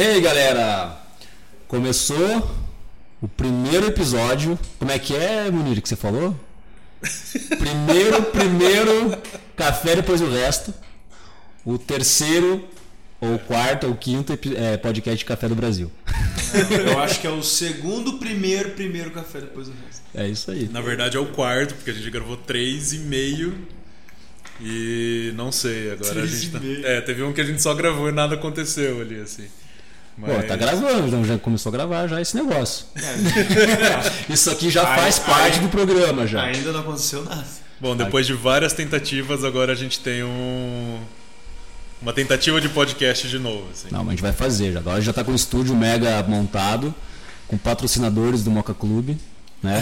Hey galera! Começou o primeiro episódio. Como é que é, Munir, que você falou? Primeiro, primeiro café, depois o resto. O terceiro, ou quarto, ou quinto é, podcast de café do Brasil. Eu acho que é o segundo, primeiro, primeiro café depois do resto. É isso aí. Na verdade é o quarto, porque a gente gravou três e meio. E não sei, agora a gente e tá. meio. É, teve um que a gente só gravou e nada aconteceu ali, assim. Pô, tá gravando, então já começou a gravar já esse negócio. É, Isso aqui já Ai, faz ai. parte do programa já. ainda não aconteceu nada. Bom, depois de várias tentativas, agora a gente tem um. Uma tentativa de podcast de novo, assim. Não, mas a gente vai fazer já. Agora já tá com o estúdio mega montado, com patrocinadores do Moca Clube, né?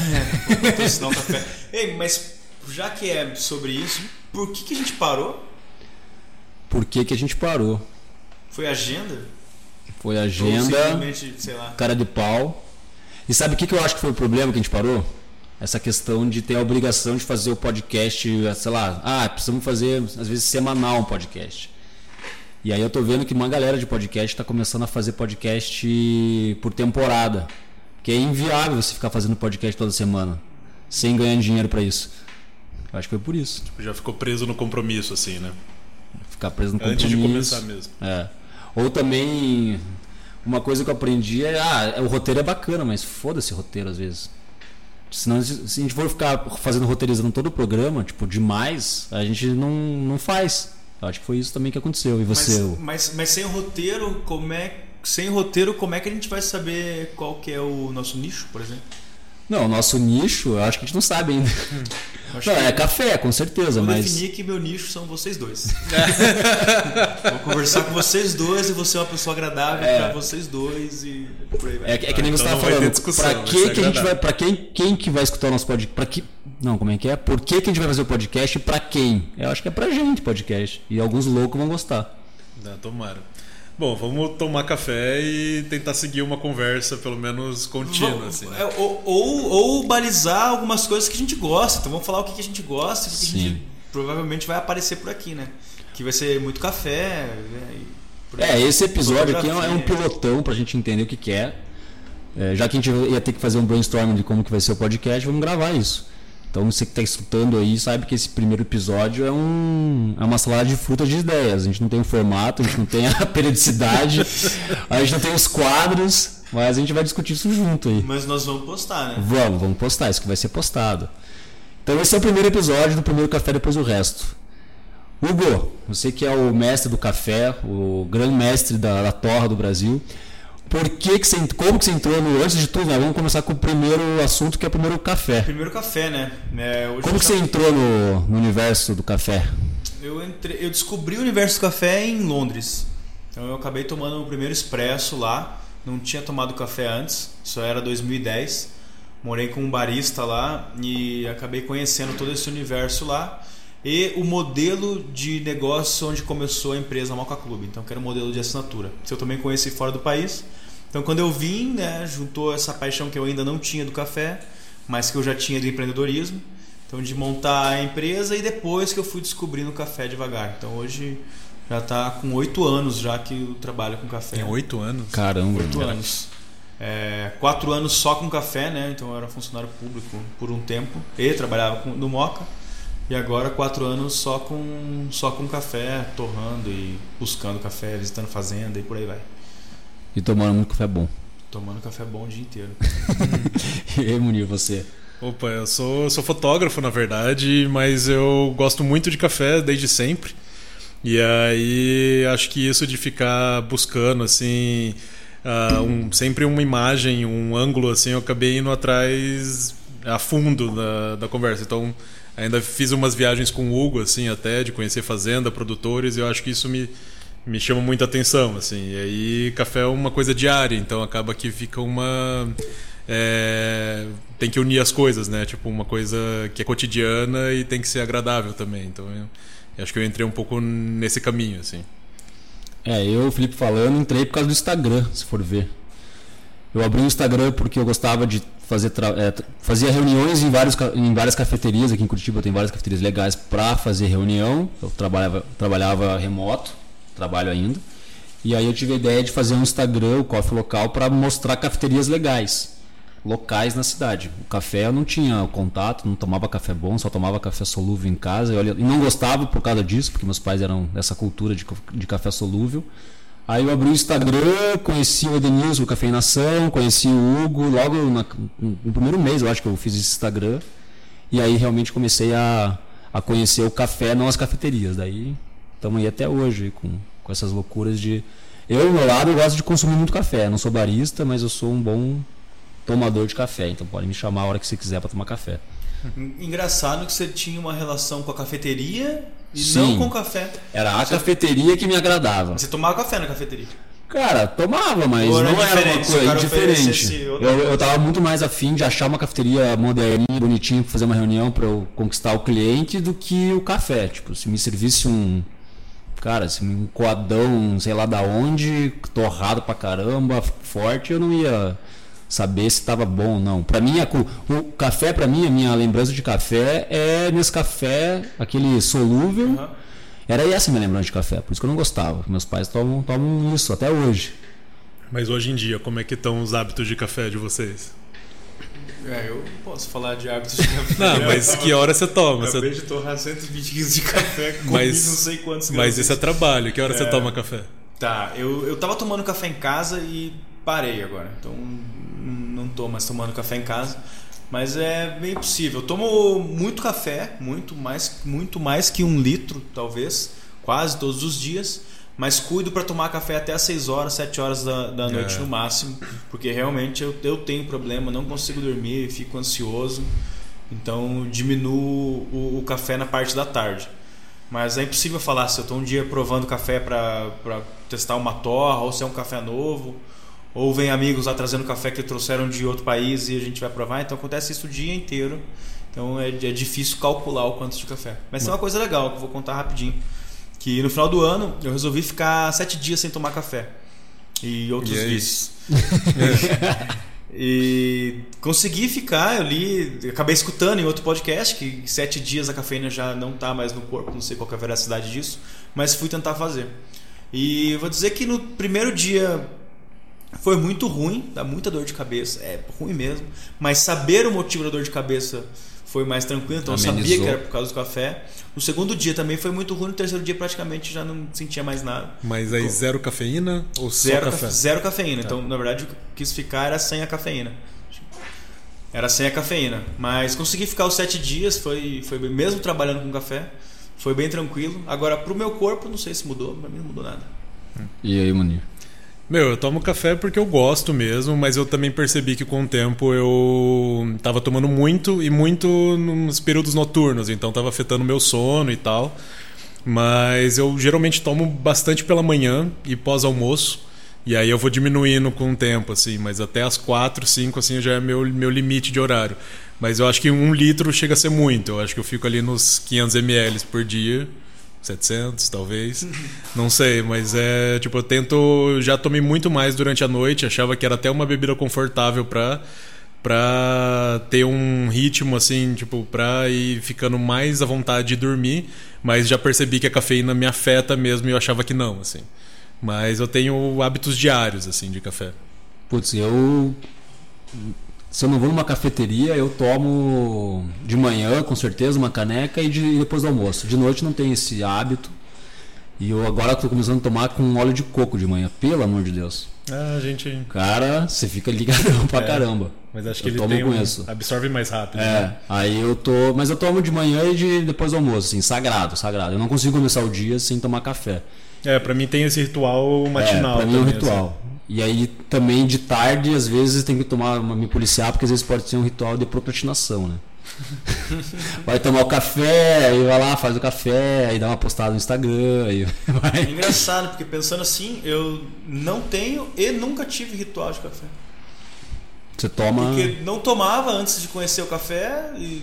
Patrocinar o café. Ei, mas já que é sobre isso, por que, que a gente parou? Por que, que a gente parou? Foi agenda? Foi agenda, simplesmente, sei lá. cara de pau. E sabe o que, que eu acho que foi o problema que a gente parou? Essa questão de ter a obrigação de fazer o podcast, sei lá, ah, precisamos fazer, às vezes, semanal um podcast. E aí eu tô vendo que uma galera de podcast está começando a fazer podcast por temporada. Que é inviável você ficar fazendo podcast toda semana, sem ganhar dinheiro para isso. Eu acho que foi por isso. Já ficou preso no compromisso, assim, né? Ficar preso no compromisso. Antes de começar mesmo. É. Ou também, uma coisa que eu aprendi é, ah, o roteiro é bacana, mas foda-se roteiro às vezes. Senão, se a gente for ficar fazendo roteirizando todo o programa, tipo, demais, a gente não, não faz. Eu acho que foi isso também que aconteceu. E você? Mas, mas, mas sem roteiro, como é. Sem roteiro, como é que a gente vai saber qual que é o nosso nicho, por exemplo? Não, o nosso nicho, eu acho que a gente não sabe ainda. Eu acho Não, que é café, com certeza, Vou mas. definir que meu nicho são vocês dois. vou conversar com vocês dois e vou ser uma pessoa agradável É. pra vocês dois e por aí vai. É, é que nem Ah, você então estava ter falando. vai que, que a gente vai. Pra quem, quem que vai escutar o nosso podcast? Pra que. Não, como é que é? Por que, que a gente vai fazer o podcast e pra quem? Eu acho que é pra gente podcast. E alguns loucos vão gostar. Não, tomara. Bom, vamos tomar café e tentar seguir uma conversa, pelo menos contínua, Vamos- assim. é, ou, ou, ou balizar algumas coisas que a gente gosta. Então vamos falar o que, a gente gosta, o que, que a Sim. gente provavelmente vai aparecer por aqui, né? Que vai ser muito café. Né? E. É, esse episódio aqui é um- é um pilotão pra gente entender o que, que é. É, Já que a gente ia ter que fazer um brainstorming de como que vai ser o podcast, vamos gravar isso. Então você que está escutando aí sabe que esse primeiro episódio é, um, é uma salada de frutas de ideias. A gente não tem o formato, a gente não tem a periodicidade, a gente não tem os quadros, mas a gente vai discutir isso junto aí. Mas nós vamos postar, né? Vamos, vamos postar, isso que vai ser postado. Então esse é o primeiro episódio do primeiro café depois o resto. Hugo, você que é o mestre do café, o grande mestre da, da torra do Brasil. Por que, que você, como que você entrou no. Antes de tudo, né, vamos começar com o primeiro assunto que é o primeiro café. Primeiro café, né? É, Como que você entrou no, no universo do café? tá- eu, entrei- eu descobri o universo do café em Londres. Então eu acabei tomando o primeiro expresso lá. Não tinha tomado café antes, isso era 2010. Morei com um barista lá e acabei conhecendo todo esse universo lá. E o modelo de negócio onde começou a empresa Moca Clube. Então, que era o modelo de assinatura. Isso eu também conheci fora do país. Então, quando eu vim, né, juntou essa paixão que eu ainda não tinha do café, mas que eu já tinha do empreendedorismo. Então, de montar a empresa e depois que eu fui descobrindo o café devagar. Então, hoje já está com oito anos já que eu trabalho com café. Tem oito anos. Caramba, Oito anos. É, quatro anos só com café, né? Então eu era funcionário público por um tempo e trabalhava com- no Moca. E agora quatro anos só com só com café, torrando e buscando café, visitando fazenda e por aí vai. E tomando muito café bom. Tomando café bom o dia inteiro. E aí, Munir, você? Opa, eu sou, sou fotógrafo, na verdade, mas eu gosto muito de café desde sempre. E aí acho que isso de ficar buscando assim ah, um- sempre uma imagem, um ângulo assim, eu acabei indo atrás a fundo da, da conversa. Então ainda fiz umas viagens com o Hugo assim até de conhecer fazenda, produtores. E eu acho que isso me me chama muita atenção assim. E aí café é uma coisa diária, então acaba que fica uma é, tem que unir as coisas, né? Tipo, uma coisa que é cotidiana e tem que ser agradável também. Então, eu, eu acho que eu entrei um pouco nesse caminho, assim. É, eu, Felipe falando, entrei por causa do Instagram, se for ver. Eu abri o Instagram porque eu gostava de fazer é, fazia reuniões em, vários, em várias cafeterias. Aqui em Curitiba tem várias cafeterias legais para fazer reunião. Eu trabalhava, trabalhava remoto, trabalho ainda. E aí eu tive a ideia de fazer um Instagram, o Coffee Local, para mostrar cafeterias legais, locais na cidade. O café eu não tinha contato, não tomava café bom, só tomava café solúvel em casa. E não gostava por causa disso, porque meus pais eram dessa cultura de, de café solúvel. Aí eu abri o Instagram, conheci o Edenilson, o Cafeinação, conheci o Hugo, logo na, no primeiro mês eu acho que eu fiz esse Instagram. E aí realmente comecei a, a conhecer o café, não as cafeterias. Daí estamos aí até hoje com, com essas loucuras de. Eu, meu lado, eu gosto de consumir muito café. não sou barista, mas eu sou um bom tomador de café. Então pode me chamar a hora que você quiser para tomar café. Engraçado que você tinha uma relação com a cafeteria e Sim. não com café. Era a cafeteria que me agradava. Você tomava café na cafeteria? Cara, tomava, mas não era uma coisa diferente. Eu, eu tava muito mais afim de achar uma cafeteria moderninha, bonitinha, pra fazer uma reunião para eu conquistar o cliente do que o café. Tipo, se me servisse um. Cara, se um coadão, sei lá da onde, torrado pra caramba, forte, eu não ia saber se estava bom ou não. Para mim, o café, para mim, a minha lembrança de café é nesse café, aquele solúvel. Uhum. Era essa a minha lembrança de café, por isso que eu não gostava. Meus pais tomam, tomam isso até hoje. Mas hoje em dia, como é que estão os hábitos de café de vocês? É, eu posso falar de hábitos de café. Não, mas que hora você toma? Acabei você... de torrar 120 quilos de café, com mas, não sei quantos gramas. Mas esse é trabalho. Que hora é... você toma café? Tá, eu, eu tava tomando café em casa e parei agora. Então não tô mais tomando café em casa. Mas é bem possível. Eu tomo muito café, muito mais, muito mais que um litro, talvez, quase todos os dias. Mas cuido para tomar café até às 6 horas, 7 horas da, da noite é. no máximo. Porque realmente eu, eu tenho problema, não consigo dormir, fico ansioso. Então diminuo o, o café na parte da tarde. Mas é impossível falar se eu estou um dia provando café para testar uma torra ou se é um café novo ou vem amigos lá trazendo café que trouxeram de outro país e a gente vai provar. Então acontece isso o dia inteiro. Então é, é difícil calcular o quanto de café. Mas tem uma coisa legal que eu vou contar rapidinho. Que no final do ano eu resolvi ficar sete dias sem tomar café. E outros e vícios. e consegui ficar, eu li, acabei escutando em outro podcast que sete dias a cafeína já não está mais no corpo, não sei qual é a veracidade disso, mas fui tentar fazer. E vou dizer que no primeiro dia foi muito ruim, dá muita dor de cabeça, é ruim mesmo. Mas saber o motivo da dor de cabeça foi mais tranquilo, então Amenizou. eu sabia que era por causa do café. No segundo dia também foi muito ruim, no terceiro dia praticamente já não sentia mais nada. Mas aí zero cafeína ou zero café? Zero cafeína, tá. então na verdade o que eu quis ficar era sem a cafeína. Era sem a cafeína, mas consegui ficar os sete dias, foi, foi mesmo trabalhando com café, foi bem tranquilo. Agora pro meu corpo, não sei se mudou, pra mim não mudou nada. E aí, Munir? Meu, eu tomo café porque eu gosto mesmo, mas eu também percebi que com o tempo eu tava tomando muito e muito nos períodos noturnos, então tava afetando meu sono e tal. Mas eu geralmente tomo bastante pela manhã e pós-almoço. E aí eu vou diminuindo com o tempo, assim, mas até as 4, 5, assim, já é meu, meu limite de horário. Mas eu acho que um litro chega a ser muito. Eu acho que eu fico ali nos 500 ml por dia. 700 talvez. Não sei, mas é tipo, eu tento. Já tomei muito mais durante a noite, achava que era até uma bebida confortável pra, pra ter um ritmo assim, tipo, pra ir ficando mais à vontade de dormir, mas já percebi que a cafeína me afeta mesmo e eu achava que não, assim. Mas eu tenho hábitos diários, assim, de café. Putz, eu se eu não vou numa cafeteria, eu tomo de manhã, com certeza, uma caneca e, de, depois do almoço. De noite não tenho esse hábito. E eu agora estou começando a tomar com óleo de coco de manhã, pelo amor de Deus. Ah, gente. Cara, você fica ligadão pra é, caramba. Mas acho que eu ele tem um, isso. absorve mais rápido. É, né? aí eu tô. Mas eu tomo de manhã e de, depois do almoço, assim, sagrado, sagrado. Eu não consigo começar o dia sem tomar café. É, pra mim tem esse ritual matinal. É, pra mim é um ritual. Assim. E aí também de tarde, às vezes, tem que tomar, me policiar, porque às vezes pode ser um ritual de procrastinação, né? vai tomar o café, aí vai lá, faz o café, aí dá uma postada no Instagram. Aí vai. É engraçado, porque pensando assim, eu não tenho e nunca tive ritual de café. Você toma. Porque não tomava antes de conhecer o café, e,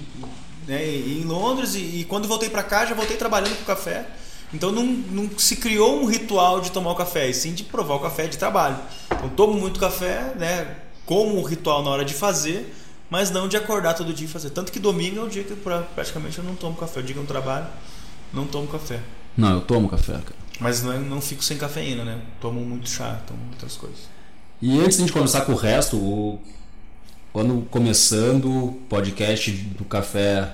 né, em Londres, e, e quando voltei para cá já voltei trabalhando com café. Então não, não se criou um ritual de tomar o café, e sim de provar o café de trabalho. Então tomo muito café, né? Como um ritual na hora de fazer, mas não de acordar todo dia e fazer. Tanto que domingo é o dia que praticamente eu não tomo café. O dia que eu trabalho, não tomo café. Não, eu tomo café, cara. Mas não, é, não fico sem cafeína, né? Tomo muito chá, tomo muitas coisas. E antes de a gente começar com o resto, o... quando começando o podcast do café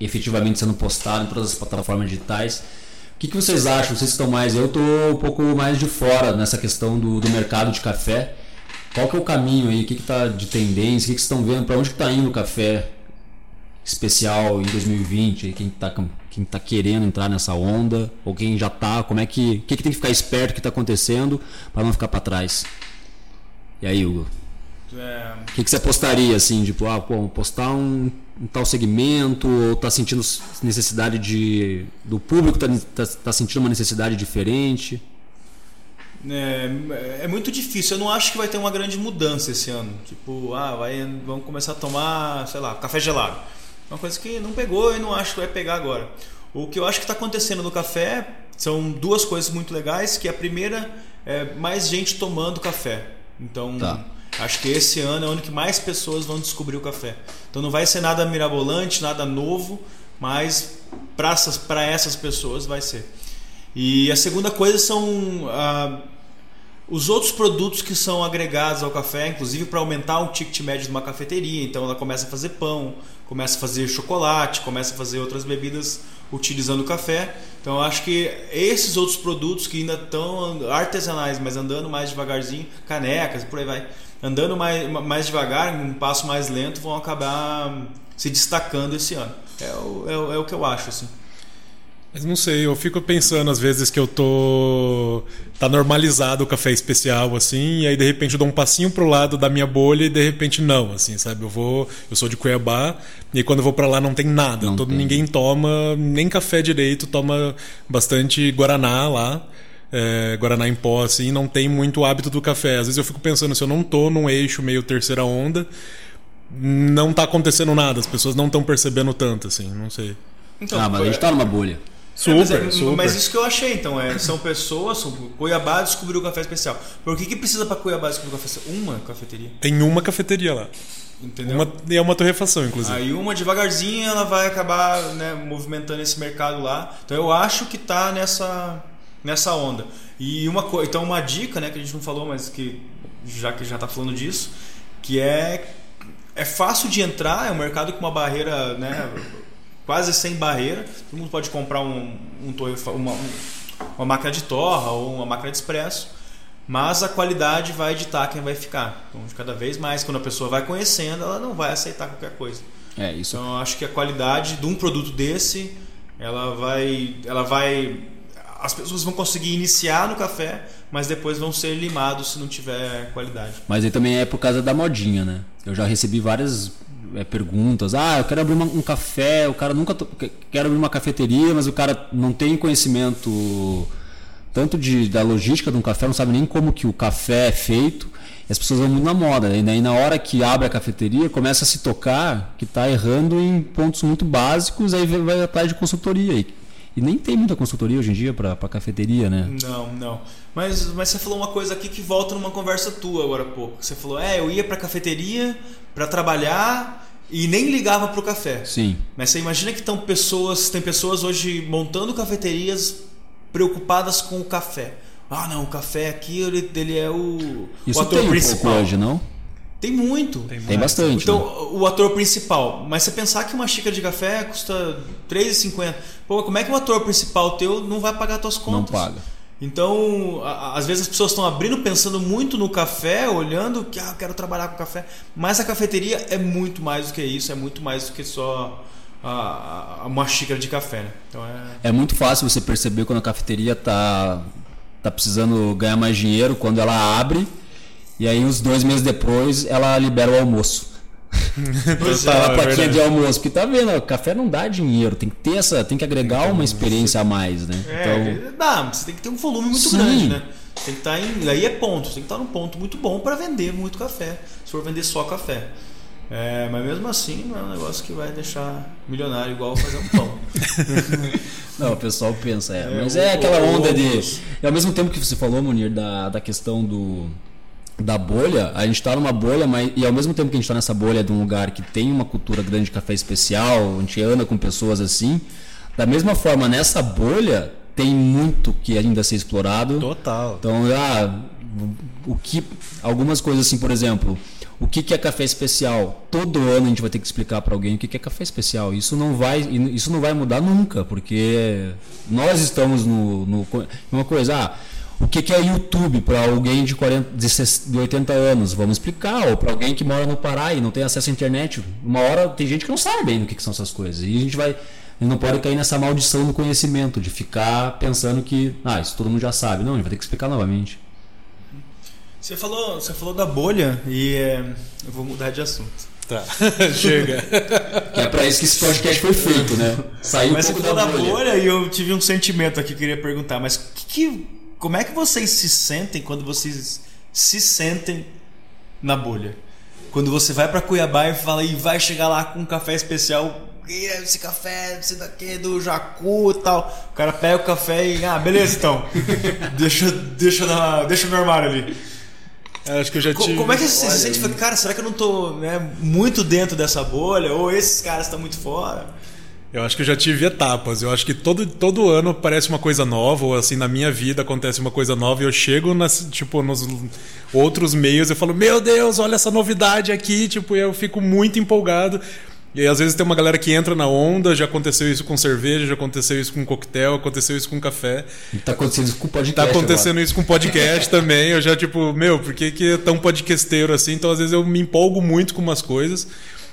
efetivamente sendo postado em todas as plataformas digitais, que, que vocês acham? Vocês estão mais. Eu estou um pouco mais de fora nessa questão do, do mercado de café. Qual que é o caminho aí? O que está de tendência? O que, que vocês estão vendo? Para onde está indo o café especial em 2020? Quem está quem tá querendo entrar nessa onda? Ou quem já está? Como é que. Que, que tem que ficar esperto que está acontecendo para não ficar para trás? E aí, Hugo? É... O que, que você apostaria assim? Tipo, ah, pô, postar um, um, tal segmento? Ou tá sentindo necessidade de. Do público tá, tá, tá sentindo uma necessidade diferente? É, é, muito difícil. Eu não acho que vai ter uma grande mudança esse ano. Tipo, ah, vai, vamos começar a tomar, sei lá, café gelado. Uma coisa que não pegou e não acho que vai pegar agora. O que eu acho que está acontecendo no café são duas coisas muito legais. Que a primeira é mais gente tomando café. Então, tá. Acho que esse ano é onde que mais pessoas vão descobrir o café. Então, não vai ser nada mirabolante, nada novo, mas para essas, essas pessoas vai ser. E a segunda coisa são ah, os outros produtos que são agregados ao café, inclusive para aumentar o ticket médio de uma cafeteria. Então ela começa a fazer pão, começa a fazer chocolate, começa a fazer outras bebidas utilizando o café. Então acho que esses outros produtos que ainda estão artesanais, mas andando mais devagarzinho, canecas, por aí vai, andando mais, mais devagar, um passo mais lento, vão acabar se destacando esse ano. É o, é o, é o que eu acho assim. Mas não sei, eu fico pensando às vezes que eu tô. tá normalizado o café especial, assim, e aí de repente eu dou um passinho pro lado da minha bolha e de repente não, assim, sabe? Eu vou. Eu sou de Cuiabá, e quando eu vou para lá não tem nada. Não Todo, tem. Ninguém toma nem café direito, toma bastante Guaraná lá. É, Guaraná em pó, assim, não tem muito hábito do café. Às vezes eu fico pensando, se eu não tô num eixo meio terceira onda, não tá acontecendo nada, as pessoas não estão percebendo tanto, assim, não sei. Então, ah, mas a gente tá numa bolha. Super, é, mas, é, super. mas isso que eu achei, então, é, são pessoas, são, Cuiabá descobriu o café especial. Por que, que precisa para Cuiabá descobrir o café especial? Uma cafeteria. Tem uma cafeteria lá. Entendeu? Uma, é uma torrefação, inclusive. Aí uma devagarzinho ela vai acabar né, movimentando esse mercado lá. Então eu acho que tá nessa, nessa onda. E uma coisa, então uma dica, né, que a gente não falou, mas que já que já tá falando disso, que é é fácil de entrar, é um mercado com uma barreira, né, quase sem barreira. Todo mundo pode comprar um, um uma, uma máquina de torra ou uma máquina de expresso, mas a qualidade vai ditar quem vai ficar. Então, de cada vez mais, quando a pessoa vai conhecendo, ela não vai aceitar qualquer coisa. É isso. Então, eu acho que a qualidade de um produto desse, ela vai, ela vai, as pessoas vão conseguir iniciar no café, mas depois vão ser limados se não tiver qualidade. Mas aí também é por causa da modinha, né? Eu já recebi várias é, perguntas. Ah, eu quero abrir uma, um café, o cara nunca. Quero abrir uma cafeteria, mas o cara não tem conhecimento tanto de, da logística de um café, não sabe nem como que o café é feito. E as pessoas vão muito na moda. E daí na hora que abre a cafeteria, começa a se tocar que está errando em pontos muito básicos, aí vai atrás de consultoria. E, e nem tem muita consultoria hoje em dia para cafeteria, né? Não, não. Mas, mas você falou uma coisa aqui que volta numa conversa tua agora há pouco. Você falou, é, eu ia para cafeteria para trabalhar e nem ligava para o café. Sim. Mas você imagina que estão pessoas, tem pessoas hoje montando cafeterias preocupadas com o café. Ah, não, o café aqui ele, ele é o, Isso o ator tem principal. Um hoje, não? Tem muito. Tem, tem bastante. Então, né? o ator principal. Mas você pensar que uma xícara de café custa R$3,50. Pô, como é que o ator principal teu não vai pagar suas contas? Não paga. Então, às vezes as pessoas estão abrindo pensando muito no café, olhando que ah, eu quero trabalhar com café, mas a cafeteria é muito mais do que isso, é muito mais do que só a, a, uma xícara de café. Né? Então é... é muito fácil você perceber quando a cafeteria está tá precisando ganhar mais dinheiro, quando ela abre, e aí uns dois meses depois ela libera o almoço. Pois tá é, a plaquinha é de almoço, porque tá vendo, café não dá dinheiro, tem que ter essa, tem que agregar uma experiência a mais, né? É, então, dá, você tem que ter um volume muito sim. grande, né? Tem que estar tá em, aí é ponto, tem que estar tá num ponto muito bom para vender muito café. Se for vender só café. É, mas mesmo assim não é um negócio que vai deixar milionário igual fazer um pão. não, o pessoal pensa, é. é mas é aquela onda de. E ao mesmo tempo que você falou, Munir, da, da questão do da bolha, a gente está numa bolha, mas e ao mesmo tempo que a gente está nessa bolha de um lugar que tem uma cultura grande de café especial, a gente anda com pessoas assim, da mesma forma nessa bolha tem muito que ainda ser explorado. Total. Então, ah, o que algumas coisas assim, por exemplo, o que que é café especial? Todo ano a gente vai ter que explicar para alguém o que que é café especial. Isso não vai, isso não vai mudar nunca, porque nós estamos no, no uma coisa, ah, o que, que é YouTube para alguém de, 40, de 80 anos? Vamos explicar. Ou para alguém que mora no Pará e não tem acesso à internet. Uma hora tem gente que não sabe bem o que, que são essas coisas. E a gente vai. A gente não pode cair nessa maldição do conhecimento, de ficar pensando que, ah, isso todo mundo já sabe. Não, a gente vai ter que explicar novamente. Você falou, você falou da bolha e é, eu vou mudar de assunto. Tá, chega. que é para isso que esse podcast foi feito, né? Saiu mas um pouco você falou da bolha. bolha e eu tive um sentimento aqui que queria perguntar, mas que, que, como é que vocês se sentem quando vocês se sentem na bolha? Quando você vai para Cuiabá e fala e vai chegar lá com um café especial esse café, esse daqui do Jacu e tal. O cara pega o café e. Ah, beleza então. deixa, deixa, na, deixa no armário ali. É, acho que eu já tive. Como é que você se sente? Cara, será que eu não tô né, muito dentro dessa bolha? Ou esses caras estão muito fora? Eu acho que eu já tive etapas. Eu acho que todo, todo ano aparece uma coisa nova, ou assim, na minha vida acontece uma coisa nova, e eu chego nas, tipo, nos outros meios e falo, meu Deus, olha essa novidade aqui, tipo, eu fico muito empolgado. E aí, às vezes, tem uma galera que entra na onda, já aconteceu isso com cerveja, já aconteceu isso com coquetel, aconteceu isso com café. E tá acontecendo isso com podcast. Tá acontecendo agora. isso com podcast também. Eu já, tipo, meu, por que, que é tão podcasteiro assim? Então, às vezes, eu me empolgo muito com umas coisas.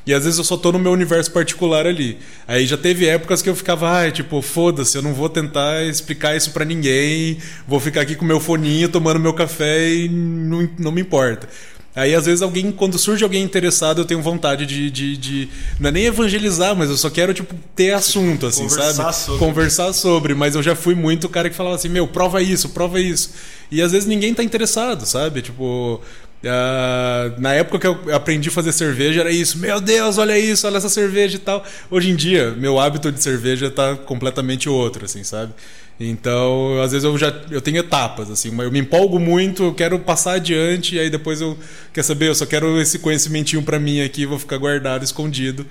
E às vezes eu só tô no meu universo particular ali. Aí já teve épocas que eu ficava, ai, tipo, foda-se, eu não vou tentar explicar isso para ninguém, vou ficar aqui com meu foninho, tomando meu café e não, não me importa. Aí, às vezes, alguém, quando surge alguém interessado, eu tenho vontade de, de, de, Não é nem evangelizar, mas eu só quero, tipo, ter assunto, assim, Conversar sabe? Sobre. Conversar sobre. Mas eu já fui muito o cara que falava assim, meu, prova isso, prova isso. E às vezes ninguém tá interessado, sabe? Tipo. Uh, na época que eu aprendi a fazer cerveja era isso, meu Deus, olha isso, olha essa cerveja e tal. Hoje em dia, meu hábito de cerveja tá completamente outro, assim, sabe? Então, às vezes eu já eu tenho etapas assim, eu me empolgo muito, eu quero passar adiante e aí depois eu quer saber, eu só quero esse conhecimentinho para mim aqui, vou ficar guardado, escondido.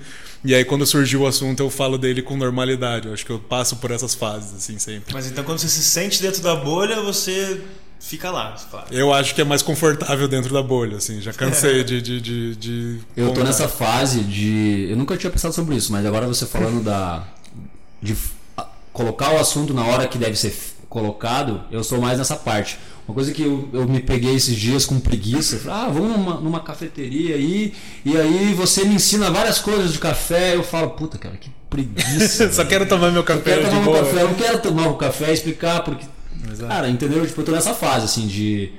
E aí quando surgiu o assunto, eu falo dele com normalidade. Eu acho que eu passo por essas fases assim sempre. Mas então quando você se sente dentro da bolha, você fica lá. Eu acho que é mais confortável dentro da bolha, assim. Já cansei é. de, de, de, de, Eu tô nessa fase de. Eu nunca tinha pensado sobre isso, mas agora você falando da. de colocar o assunto na hora que deve ser colocado, eu sou mais nessa parte. Uma coisa que eu, eu me peguei esses dias com preguiça, falei, ah, vamos numa, numa cafeteria aí, e aí você me ensina várias coisas de café, eu falo, puta, cara, que preguiça. Só quero tomar meu café. Eu quero tomar meu café, eu não quero tomar o café e explicar, porque. Exato. Cara, entendeu? Tipo, eu tô nessa fase, assim, de.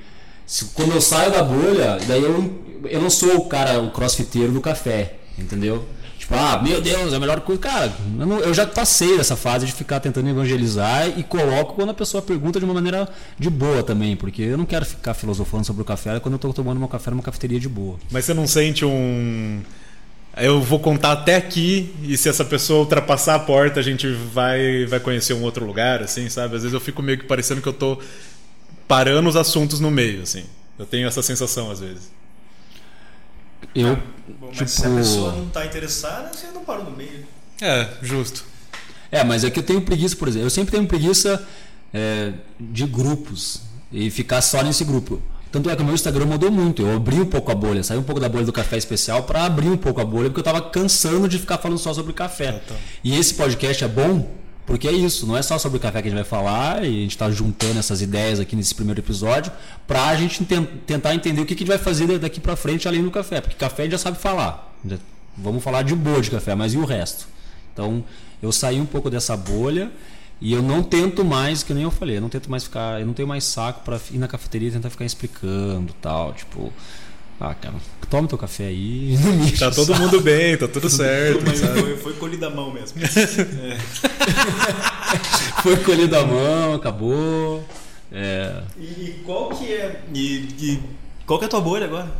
Quando eu saio da bolha, daí eu, eu não sou o cara, o crossfiteiro do café, entendeu? Tipo, ah, meu Deus, é a melhor coisa. Cara, eu, não, eu já passei dessa fase de ficar tentando evangelizar e coloco quando a pessoa pergunta de uma maneira de boa também, porque eu não quero ficar filosofando sobre o café quando eu estou tomando meu café numa cafeteria de boa. Mas você não sente um. Eu vou contar até aqui e se essa pessoa ultrapassar a porta, a gente vai, vai conhecer um outro lugar, assim, sabe? Às vezes eu fico meio que parecendo que eu tô parando os assuntos no meio, assim. Eu tenho essa sensação às vezes. Eu, Bom, mas tipo... se a pessoa não está interessada, você não para no meio. É, justo. É, mas é que eu tenho preguiça, por exemplo. Eu sempre tenho preguiça é, de grupos e ficar só nesse grupo. Tanto é que o meu Instagram mudou muito. Eu abri um pouco a bolha, saí um pouco da bolha do café especial para abrir um pouco a bolha, porque eu estava cansando de ficar falando só sobre café. Ah, tá. E esse podcast é bom porque é isso, não é só sobre o café que a gente vai falar, e a gente está juntando essas ideias aqui nesse primeiro episódio, para a gente tentar entender o que, que a gente vai fazer daqui para frente além do café. Porque café a gente já sabe falar. Vamos falar de boa de café, mas e o resto? Então, eu saí um pouco dessa bolha e eu não tento mais, que nem eu falei, eu não tento mais ficar, eu não tenho mais saco para ir na cafeteria e tentar ficar explicando tal, tipo, ah, cara, toma teu café aí Tá todo mundo bem, tá tudo certo. Mas foi, foi colhida a mão mesmo. É. foi colhida a mão, acabou. É. E qual que é. E, e, qual que é a tua bolha agora?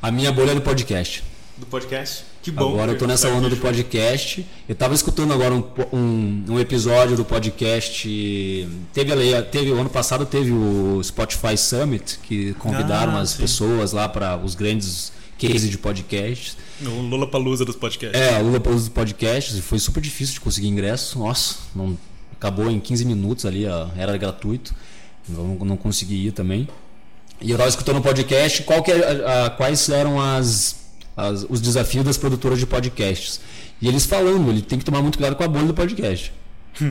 A minha bolha é do podcast. Do podcast? Que bom. Agora eu tô nessa onda do podcast. Eu tava escutando agora um, um, um episódio do podcast. Teve, teve o ano passado teve o Spotify Summit que convidaram ah, as sim. pessoas lá para os grandes cases de podcasts. O Lula Palusa dos podcasts. É, o Lula Palusa dos podcasts. E foi super difícil de conseguir ingresso. Nossa, não acabou em 15 minutos ali, ó, era gratuito. Não, não consegui ir também. E eu estava escutando um podcast, qual que é, a, a, quais eram as, as, os desafios das produtoras de podcasts. E eles falando, ele tem que tomar muito cuidado com a bolha do podcast.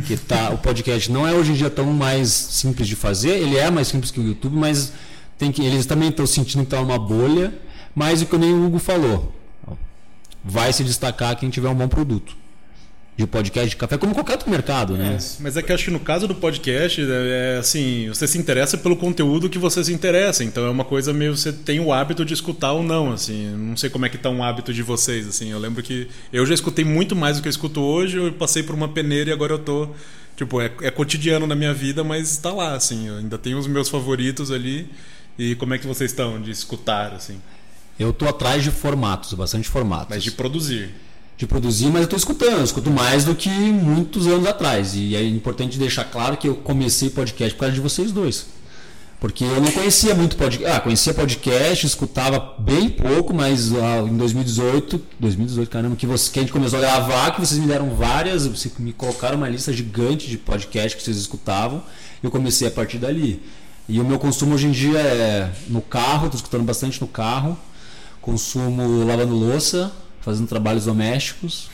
que tá, o podcast não é hoje em dia tão mais simples de fazer, ele é mais simples que o YouTube, mas tem que, eles também estão sentindo que está uma bolha, mas o que nem o Hugo falou, vai se destacar quem tiver um bom produto de podcast de café, como qualquer outro mercado, né? É, mas é que acho que no caso do podcast, é, é assim, você se interessa pelo conteúdo que você se interessa. Então é uma coisa meio você tem o hábito de escutar ou não, assim. Não sei como é que tá um hábito de vocês, assim. Eu lembro que eu já escutei muito mais do que eu escuto hoje. Eu passei por uma peneira e agora eu tô tipo é, é cotidiano na minha vida, mas está lá, assim. Eu ainda tenho os meus favoritos ali. E como é que vocês estão de escutar, assim? Eu tô atrás de formatos, bastante formatos. Mas de produzir de produzir, mas eu estou escutando, eu escuto mais do que muitos anos atrás. E é importante deixar claro que eu comecei podcast por causa de vocês dois. Porque eu não conhecia muito podcast. Ah, conhecia podcast, escutava bem pouco, mas ah, em 2018, 2018, caramba, que, você, que a gente começou a gravar, que vocês me deram várias, vocês me colocaram uma lista gigante de podcast que vocês escutavam. Eu comecei a partir dali. E o meu consumo hoje em dia é no carro, estou escutando bastante no carro. Consumo lavando louça, fazendo trabalhos domésticos.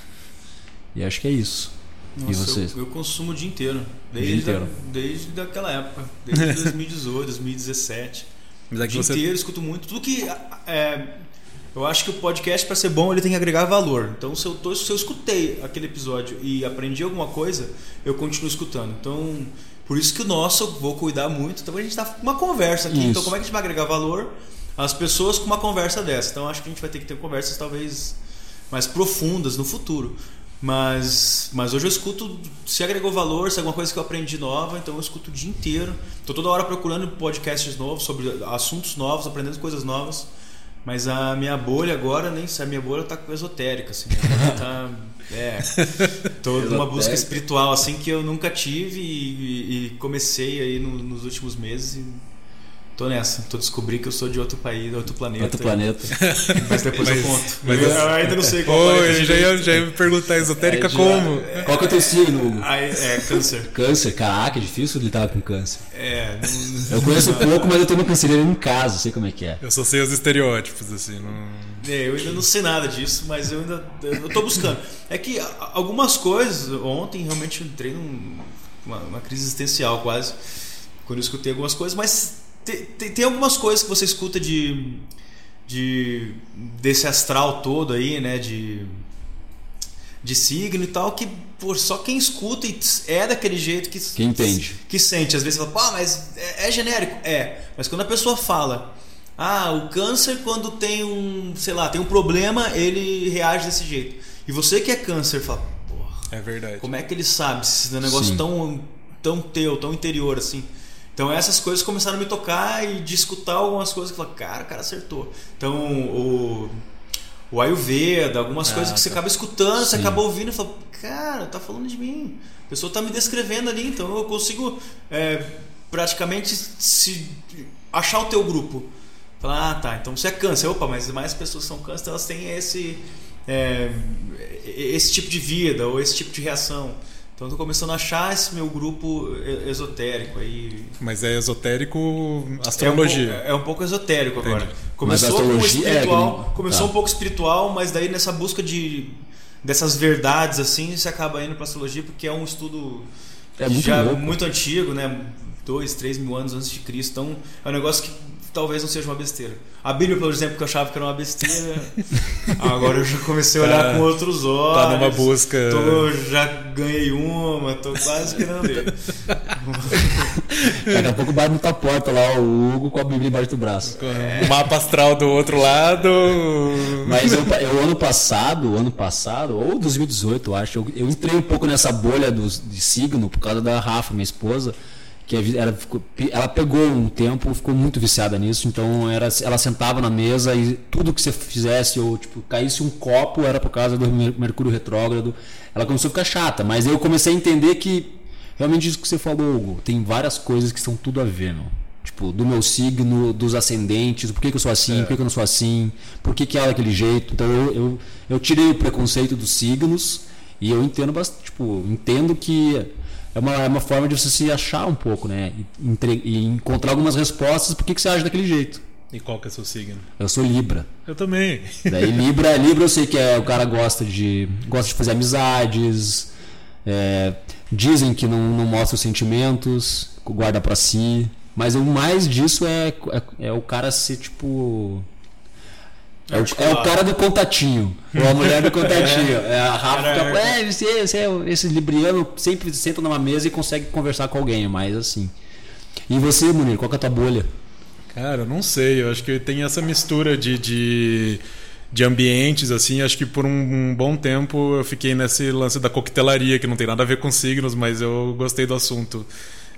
E acho que é isso. Nossa, e vocês? Eu, eu, consumo o dia inteiro. Desde, dia inteiro. A, desde aquela época. Desde 2018, 2017. Mas é o dia você... inteiro, escuto muito. Tudo que. É, eu acho que o podcast, para ser bom, ele tem que agregar valor. Então, se eu, tô, se eu escutei aquele episódio e aprendi alguma coisa, eu continuo escutando. Então, por isso que o nosso eu vou cuidar muito. Então, a gente está com uma conversa aqui. Então, isso. Então, como é que a gente vai agregar valor às pessoas com uma conversa dessa? Então, acho que a gente vai ter que ter conversas talvez mais profundas no futuro. Mas, mas hoje eu escuto se agregou valor, se é alguma coisa que eu aprendi nova, então eu escuto o dia inteiro. Estou toda hora procurando podcasts novos sobre assuntos novos, aprendendo coisas novas. Mas a minha bolha agora, nem sei, a minha bolha tá esotérica, assim. tá, é, tô numa busca espiritual, assim, que eu nunca tive e, e comecei aí no, nos últimos meses. E Tô nessa, tô descobrindo que eu sou de outro país, outro planeta. Outro planeta. Mas depois mas, eu conto. Mas eu, eu ainda não sei qual oh, eu já ia, já ia me perguntar esotérica é, como. É, qual que é o teu signo, Hugo? É, câncer. Câncer, caraca, é difícil lidar com câncer. É. Não, eu conheço pouco, mas eu tenho uma canceriana em casa, sei como é que é. Eu só sei os estereótipos, assim. Não... É, eu ainda não sei nada disso, mas eu ainda eu tô buscando. É que algumas coisas, ontem realmente eu entrei numa uma crise existencial quase, quando eu escutei algumas coisas, mas tem, tem, algumas coisas que você escuta de, de desse astral todo aí, né? De, de signo e tal, que por só quem escuta e é daquele jeito que. Quem entende. Que, que sente. Às vezes fala, pô, mas é, é, genérico. É. Mas quando a pessoa fala, ah, o câncer, quando tem um, sei lá, tem um problema, ele reage desse jeito. E você que é câncer, fala, porra. É verdade. Como é que ele sabe se esse negócio tão, tão teu, tão interior assim? Então essas coisas começaram a me tocar e de escutar algumas coisas que eu falei, cara, o cara acertou. Então o, o Ayurveda, algumas ah, coisas que você tá. acaba escutando, Sim. você acaba ouvindo e fala, cara, tá falando de mim. A pessoa tá me descrevendo ali, então eu consigo é, praticamente se achar o teu grupo. Falar, ah, tá, então você é câncer. Opa, mas mais pessoas são câncer, elas têm esse, é, esse tipo de vida ou esse tipo de reação. Então estou começando a achar esse meu grupo esotérico aí. Mas é esotérico astrologia. É um pouco, é um pouco esotérico Entendi. agora. Começou um espiritual, é começou tá. um pouco espiritual, mas daí nessa busca de dessas verdades assim, você acaba indo para astrologia porque é um estudo é muito já louco. muito antigo, né? Dois, três mil anos antes de Cristo. Então é um negócio que talvez não seja uma besteira. A Bíblia, por exemplo, que eu achava que era uma besteira, agora eu já comecei a olhar tá, com outros olhos. Tá numa busca. Tô, já ganhei uma, tô quase querendo ler. Daqui a pouco bate na tua porta lá, o Hugo com a Bíblia embaixo do braço. É. O mapa astral do outro lado. Mas eu, eu ano passado, ano passado, ou 2018, eu acho, eu, eu entrei um pouco nessa bolha do, de signo por causa da Rafa, minha esposa que ela, ficou, ela pegou um tempo, ficou muito viciada nisso, então era, ela sentava na mesa e tudo que você fizesse, ou tipo, caísse um copo, era por causa do Mercúrio retrógrado. Ela começou a ficar chata, mas eu comecei a entender que realmente isso que você falou, Hugo, tem várias coisas que são tudo a ver, meu. Tipo, do meu signo, dos ascendentes, por que, que eu sou assim, é. por que, que eu não sou assim, por que, que ela é daquele jeito. Então eu, eu, eu tirei o preconceito dos signos e eu entendo bastante, tipo, entendo que é uma, é uma forma de você se achar um pouco, né? E, entre- e encontrar algumas respostas por que você age daquele jeito. E qual que é seu signo? Eu sou Libra. Eu também. Daí Libra, Libra eu sei que é, o cara gosta de gosta de fazer amizades. é, dizem que não, não mostra os sentimentos, guarda pra si. Mas o mais disso é, é, é o cara ser tipo. É o, é o cara do contatinho. Ou a mulher do contatinho. É, a Rafa Cara, fica, é, você, você é esse libriano sempre senta numa mesa e consegue conversar com alguém, mas assim. E você, Munir, qual que é a tua bolha? Cara, eu não sei. Eu acho que tem essa mistura de, de, de ambientes, assim. Acho que por um, um bom tempo eu fiquei nesse lance da coquetelaria, que não tem nada a ver com signos, mas eu gostei do assunto.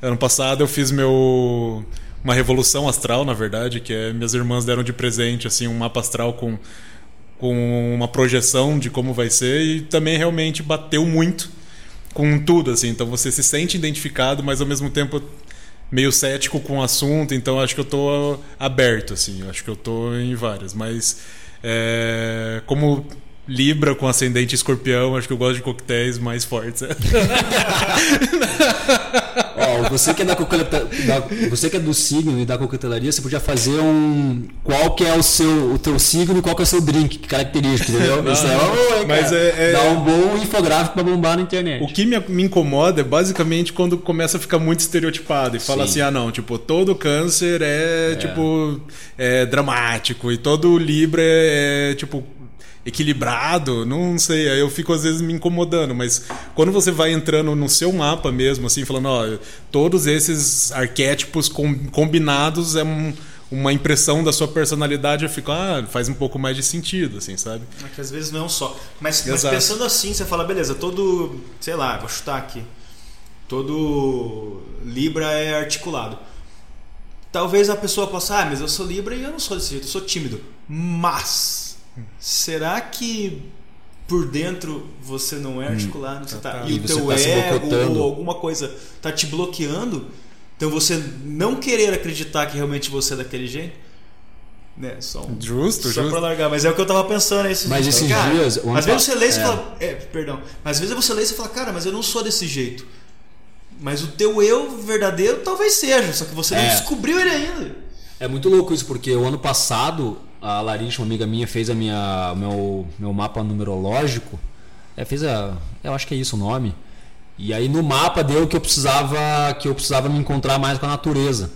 Ano passado eu fiz meu uma revolução astral, na verdade, que é minhas irmãs deram de presente assim um mapa astral com com uma projeção de como vai ser e também realmente bateu muito com tudo assim. Então você se sente identificado, mas ao mesmo tempo meio cético com o assunto, então acho que eu tô aberto, assim, acho que eu tô em várias, mas é, como Libra com ascendente escorpião, acho que eu gosto de coquetéis mais fortes. Você que é da, da- você que é do signo e da coquetelaria, você podia fazer um qual que é o seu o teu signo e qual que é o seu drink, que característica, entendeu? Isso é, ô, Mas cara, é- é- dá um bom infográfico pra bombar na internet. O que me, me incomoda é basicamente quando começa a ficar muito estereotipado e fala Sim. assim: ah, não, tipo, todo câncer é, tipo, é dramático e todo Libra é, é, tipo, equilibrado. Não sei, aí eu fico às vezes me incomodando, mas quando você vai entrando no seu mapa mesmo, assim, falando: ó, todos esses arquétipos com- combinados é um- uma impressão da sua personalidade, eu fico, ah, faz um pouco mais de sentido, assim, sabe? É que às vezes não é um só. Mas, mas pensando assim, você fala, beleza, todo. Sei lá, vou chutar aqui. Todo Libra é articulado. Talvez a pessoa possa, ah, mas eu sou Libra e eu não sou desse jeito, eu sou tímido. Mas, será que por dentro você não é articulado? Você tá, tá. e, E o teu tá ego ou alguma coisa tá te bloqueando? Então você não querer acreditar que realmente você é daquele jeito? Né, só um, Justo, só justo. pra largar, mas é o que eu tava pensando esses Mas dias. esses Cara, dias, Às vezes você lê e você é. fala. É, perdão. Mas às vezes você lê e você fala, cara, mas eu não sou desse jeito. Mas o teu eu verdadeiro talvez seja, só que você não É. descobriu ele ainda. É muito louco isso, porque o ano passado a Larissa, uma amiga minha, fez a minha, meu, meu mapa numerológico. É, fez a. Eu acho que é isso o nome. E aí no mapa deu que eu precisava. que eu precisava me encontrar mais com a natureza.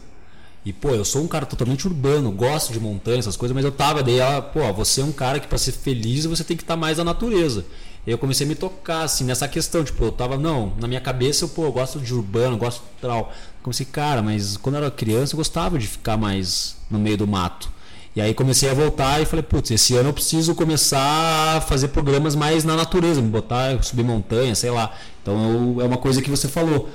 E, pô, eu sou um cara totalmente urbano, gosto de montanha, essas coisas, mas eu tava, daí ela, pô, você é um cara que para ser feliz você tem que estar mais na natureza. E eu comecei a me tocar, assim, nessa questão, tipo, eu tava, não, na minha cabeça eu, pô, eu gosto de urbano, gosto de tal. Comecei, cara, mas quando eu era criança eu gostava de ficar mais no meio do mato. E aí comecei a voltar e falei, putz, esse ano eu preciso começar a fazer programas mais na natureza, me botar, subir montanha, sei lá. Então eu- é uma coisa que você falou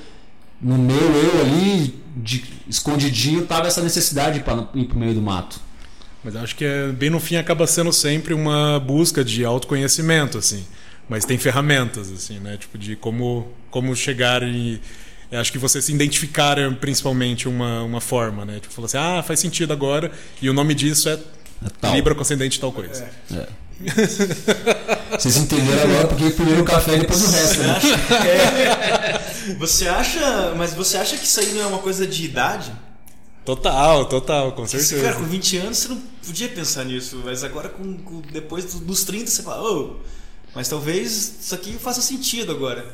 no meu eu ali, de, escondidinho, tava essa necessidade para ir pro meio do mato. Mas acho que é, bem no fim acaba sendo sempre uma busca de autoconhecimento, assim. Mas tem ferramentas, assim, né? Tipo, de como, como chegar e. eu Acho que você se identificar é principalmente uma, uma forma, né? Tipo, falar assim, ah, faz sentido agora. E o nome disso é, É tal. Libra com ascendente tal coisa. É. Vocês entenderam agora porque primeiro o café e depois o resto, né? É. Você acha. Mas você acha que isso aí não é uma coisa de idade? Total, total, com Você, certeza. cara, com 20 anos você não podia pensar nisso, mas agora com, com- depois do- dos 30 você fala, ô, mas talvez isso aqui faça sentido agora.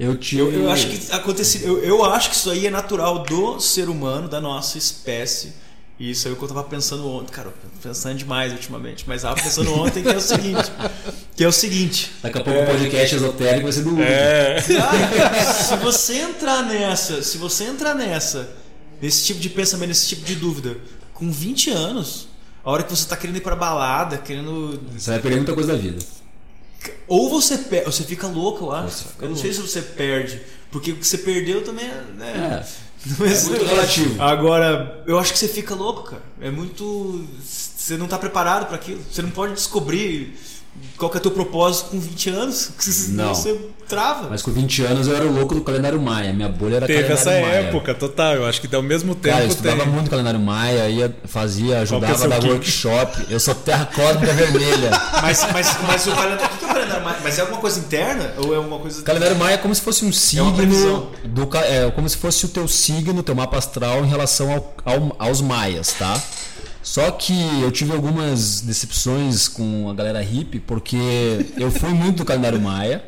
Eu tive. Eu, eu acho que acontece, eu, eu acho que isso aí é natural do ser humano, da nossa espécie. E isso aí é o que eu tava pensando ontem, cara, pensando demais ultimamente, mas tava pensando ontem que é o seguinte, que é o seguinte, Daqui a pouco o podcast esotérico vai ser do Hugo. É. Cara, se você entrar nessa, se você entrar nessa, nesse tipo de pensamento, nesse tipo de dúvida, com 20 anos, a hora que você tá querendo ir pra balada, querendo. Você vai perder muita coisa da vida. Ou você você fica louco, eu acho. Eu não sei se você perde. Porque o que você perdeu também é. Né, É. não É muito relativo. Agora, eu acho que você fica louco, cara. É muito. Você não tá preparado pra aquilo. Você não pode descobrir qual que é o teu propósito com 20 anos? Não. Você trava. Mas com 20 anos eu era o louco do calendário Maia. Minha bolha era Teve calendário essa Maia. época, total. Eu acho que ao mesmo tempo Cara, eu estudava tem. muito calendário Maia, ia, fazia, é ajudava seu a dar kit? workshop. Eu sou terra cósmica vermelha. Mas, mas, mas o calendário. É calendário maia? Mas é alguma coisa interna? Ou é alguma coisa. O calendário Maia é como se fosse um signo previsão. do é como se fosse o teu signo, teu mapa astral em relação ao- ao- aos maias, tá? Só que eu tive algumas decepções com a galera hippie, porque eu fui muito do calendário maia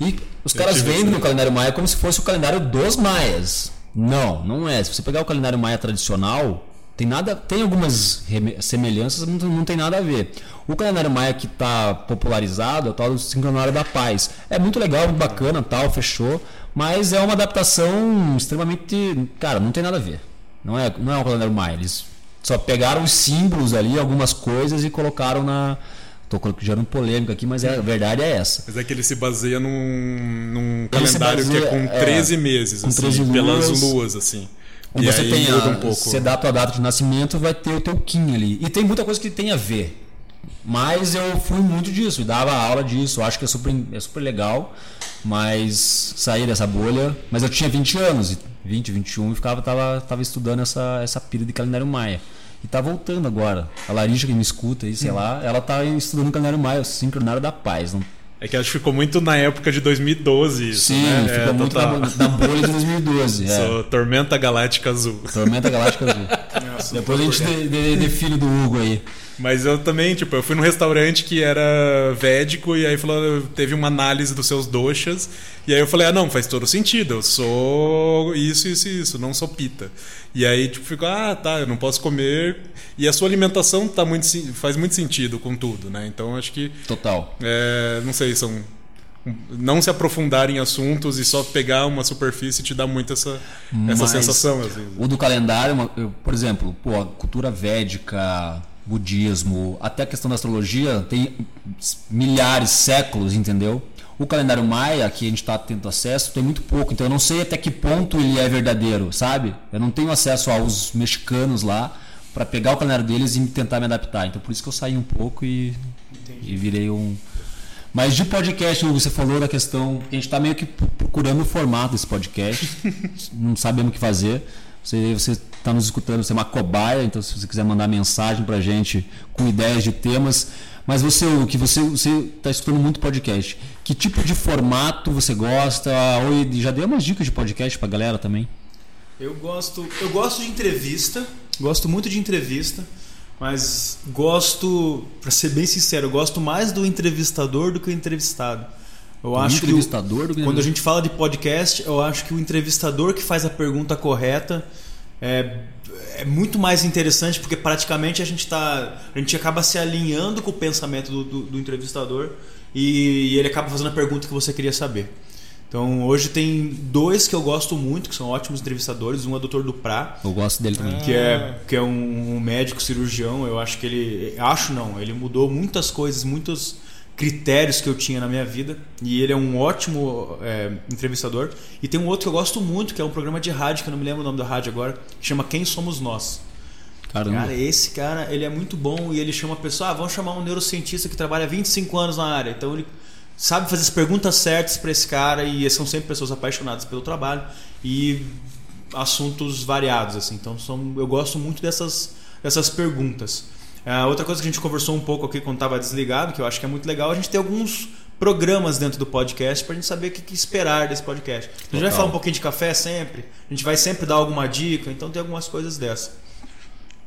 e os caras vendem o calendário maia como se fosse o calendário dos maias. Não, não é. Se você pegar o calendário maia tradicional, tem nada, tem algumas semelhanças, mas não, tem nada a ver. O calendário maia que está popularizado é o tal do sincronário da paz. É muito legal, muito bacana, tal, fechou, mas é uma adaptação extremamente, cara, não tem nada a ver. Não é, não é um calendário maia. Eles só pegaram os símbolos ali, algumas coisas e colocaram na Tô gerando polêmica aqui, mas é, a verdade é essa. Mas é que ele se baseia num, num calendário que é baseia, com é, 13 meses, com assim, 13 pelas luas. luas, assim. E você aí tem a, um pouco. você dá a tua data de nascimento, vai ter o teu Kim ali. E tem muita coisa que tem a ver. Mas eu fui muito disso, dava aula disso, acho que é super, é super legal, mas saí dessa bolha. Mas eu tinha 20 anos, e 20, 21, e ficava, tava, tava estudando essa, essa pira de calendário maia. E tá voltando agora. A Larissa que me escuta aí, Hum. sei lá, ela tá estudando calendário maia, o sincronário da paz. Não... É que acho que ficou muito na época de 2012 isso, Sim, né? ficou É, muito na, total. na bolha de 2012. é. Tormenta Galáctica Azul. Tormenta Galáctica Azul. Depois a gente de, de, de filho do Hugo aí. Mas eu também, tipo, eu fui num restaurante que era védico e aí falou, teve uma análise dos seus doshas. E aí eu falei, ah, não, faz todo sentido. Eu sou isso, isso e isso, não sou pita. E aí, tipo, ficou, ah, tá, eu não posso comer. E a sua alimentação tá muito, faz muito sentido com tudo, né? Então acho que, Total. é, não sei, são. Não se aprofundar em assuntos e só pegar uma superfície te dá muito essa, essa sensação. Assim. O do calendário, por exemplo, pô, a cultura védica, budismo, até a questão da astrologia tem milhares, séculos, entendeu? O calendário maia, que a gente está tendo acesso, tem muito pouco, então eu não sei até que ponto ele é verdadeiro, sabe? Eu não tenho acesso aos mexicanos lá para pegar o calendário deles e tentar me adaptar. Então por isso que eu saí um pouco e, e virei um. Mas de podcast, você falou da questão. que A gente está meio que procurando o formato desse podcast. não sabemos o que fazer. Você está nos escutando, você é uma cobaia, então se você quiser mandar mensagem para a gente com ideias de temas. Mas você, Hugo, que você está escutando muito podcast. Que tipo de formato você gosta? Ou já deu umas dicas de podcast para a galera também? Eu gosto, eu gosto de entrevista, gosto muito de entrevista, mas gosto, para ser bem sincero, gosto mais do entrevistador do que o entrevistado. Eu Do acho entrevistador do que que o- quando a gente fala de podcast, eu acho que o entrevistador que faz a pergunta correta é, é muito mais interessante porque praticamente a gente tá, a gente acaba se alinhando com o pensamento do, do- do entrevistador e, e ele acaba fazendo a pergunta que você queria saber. Então hoje tem dois que eu gosto muito, que são ótimos entrevistadores. Um é o Dr. Duprá, Eu gosto dele também. que é, que é um, um médico cirurgião. Eu acho que ele. Acho não, ele mudou muitas coisas, muitos critérios que eu tinha na minha vida. E ele é um ótimo é, entrevistador. E tem um outro que eu gosto muito, que é um programa de rádio, que eu não me lembro o nome da rádio agora, que chama Quem Somos Nós. Caramba. Cara, esse cara, ele é muito bom e ele chama a pessoa, ah, vamos chamar um neurocientista que trabalha há 25 anos na área. Então ele sabe fazer as perguntas certas para esse cara e são sempre pessoas apaixonadas pelo trabalho e assuntos variados assim. Então são, eu gosto muito dessas dessas perguntas. Ah, outra coisa que a gente conversou um pouco aqui quando estava desligado, que eu acho que é muito legal, a gente tem alguns programas dentro do podcast para a gente saber o que, que esperar desse podcast. A gente vai falar um pouquinho de café sempre, a gente vai sempre dar alguma dica, então tem algumas coisas dessas.